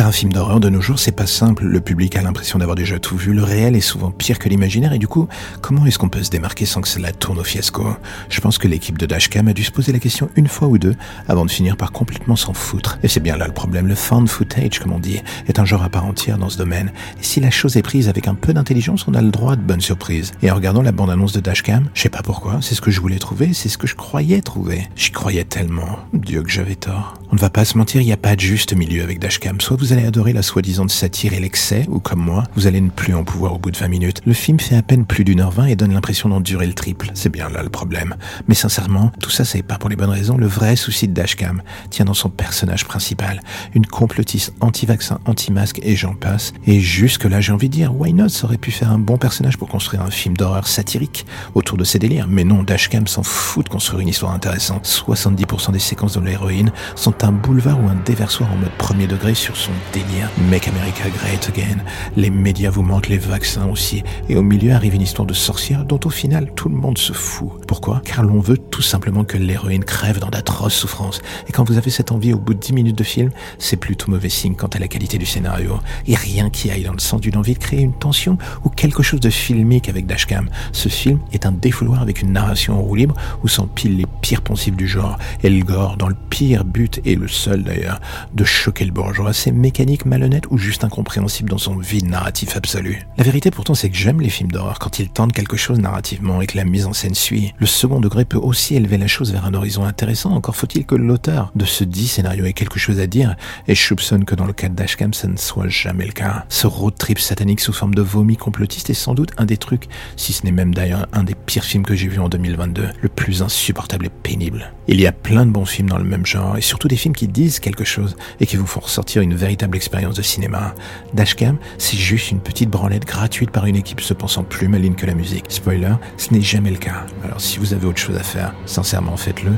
Faire un film d'horreur de nos jours, c'est pas simple. Le public a l'impression d'avoir déjà tout vu. Le réel est souvent pire que l'imaginaire. Et du coup, comment est-ce qu'on peut se démarquer sans que cela tourne au fiasco? Je pense que l'équipe de Dashcam a dû se poser la question une fois ou deux avant de finir par complètement s'en foutre. Et c'est bien là le problème. Le found footage, comme on dit, est un genre à part entière dans ce domaine. Et si la chose est prise avec un peu d'intelligence, on a le droit de bonnes surprises. Et en regardant la bande-annonce de Dashcam, je sais pas pourquoi, c'est ce que je voulais trouver, c'est ce que je croyais trouver. J'y croyais tellement. Dieu que j'avais tort. On ne va pas se mentir, il n'y a pas de juste milieu avec Dashcam. Soit vous allez adorer la soi-disant satire et l'excès, ou comme moi, vous allez ne plus en pouvoir au bout de 20 minutes. Le film fait à peine plus d'une heure vingt et donne l'impression d'en durer le triple. C'est bien là le problème. Mais sincèrement, tout ça c'est pas pour les bonnes raisons. Le vrai souci de Dashcam tient dans son personnage principal. Une complotiste anti-vaccin, anti-masque et j'en passe. Et jusque là j'ai envie de dire, why not, ça aurait pu faire un bon personnage pour construire un film d'horreur satirique autour de ses délires. Mais non, Dashcam s'en fout de construire une histoire intéressante. 70% des séquences de l'héroïne sont un boulevard ou un déversoir en mode premier degré sur son délire Make America Great Again. Les médias vous mentent, les vaccins aussi. Et au milieu arrive une histoire de sorcière dont au final tout le monde se fout. Pourquoi? Car l'on veut tout simplement que l'héroïne crève dans d'atroces souffrances. Et quand vous avez cette envie au bout de 10 minutes de film, c'est plutôt mauvais signe quant à la qualité du scénario. Et rien qui aille dans le sens d'une envie de créer une tension ou quelque chose de filmique avec Dashcam. Ce film est un défouloir avec une narration en roue libre où s'empilent les pires poncifs du genre. Elgore, dans le pire but, et le seul d'ailleurs, de choquer le bourgeois. C'est mécanique malhonnête ou juste incompréhensible dans son vide narratif absolu. La vérité pourtant c'est que j'aime les films d'horreur quand ils tentent quelque chose narrativement et que la mise en scène suit. Le second degré peut aussi élever la chose vers un horizon intéressant, encore faut-il que l'auteur de ce dit scénario ait quelque chose à dire, et je soupçonne que dans le cas Dashcam ça ne soit jamais le cas. Ce road trip satanique sous forme de vomi complotiste est sans doute un des trucs, si ce n'est même d'ailleurs un des pires films que j'ai vu en 2022, le plus insupportable et pénible. Il y a plein de bons films dans le même genre, et surtout des films qui disent quelque chose, et qui vous font ressortir une véritable expérience expérience de cinéma. Dashcam, c'est juste une petite branlette gratuite par une équipe se pensant plus maligne que la musique. Spoiler, ce n'est jamais le cas. Alors si vous avez autre chose à faire, sincèrement faites-le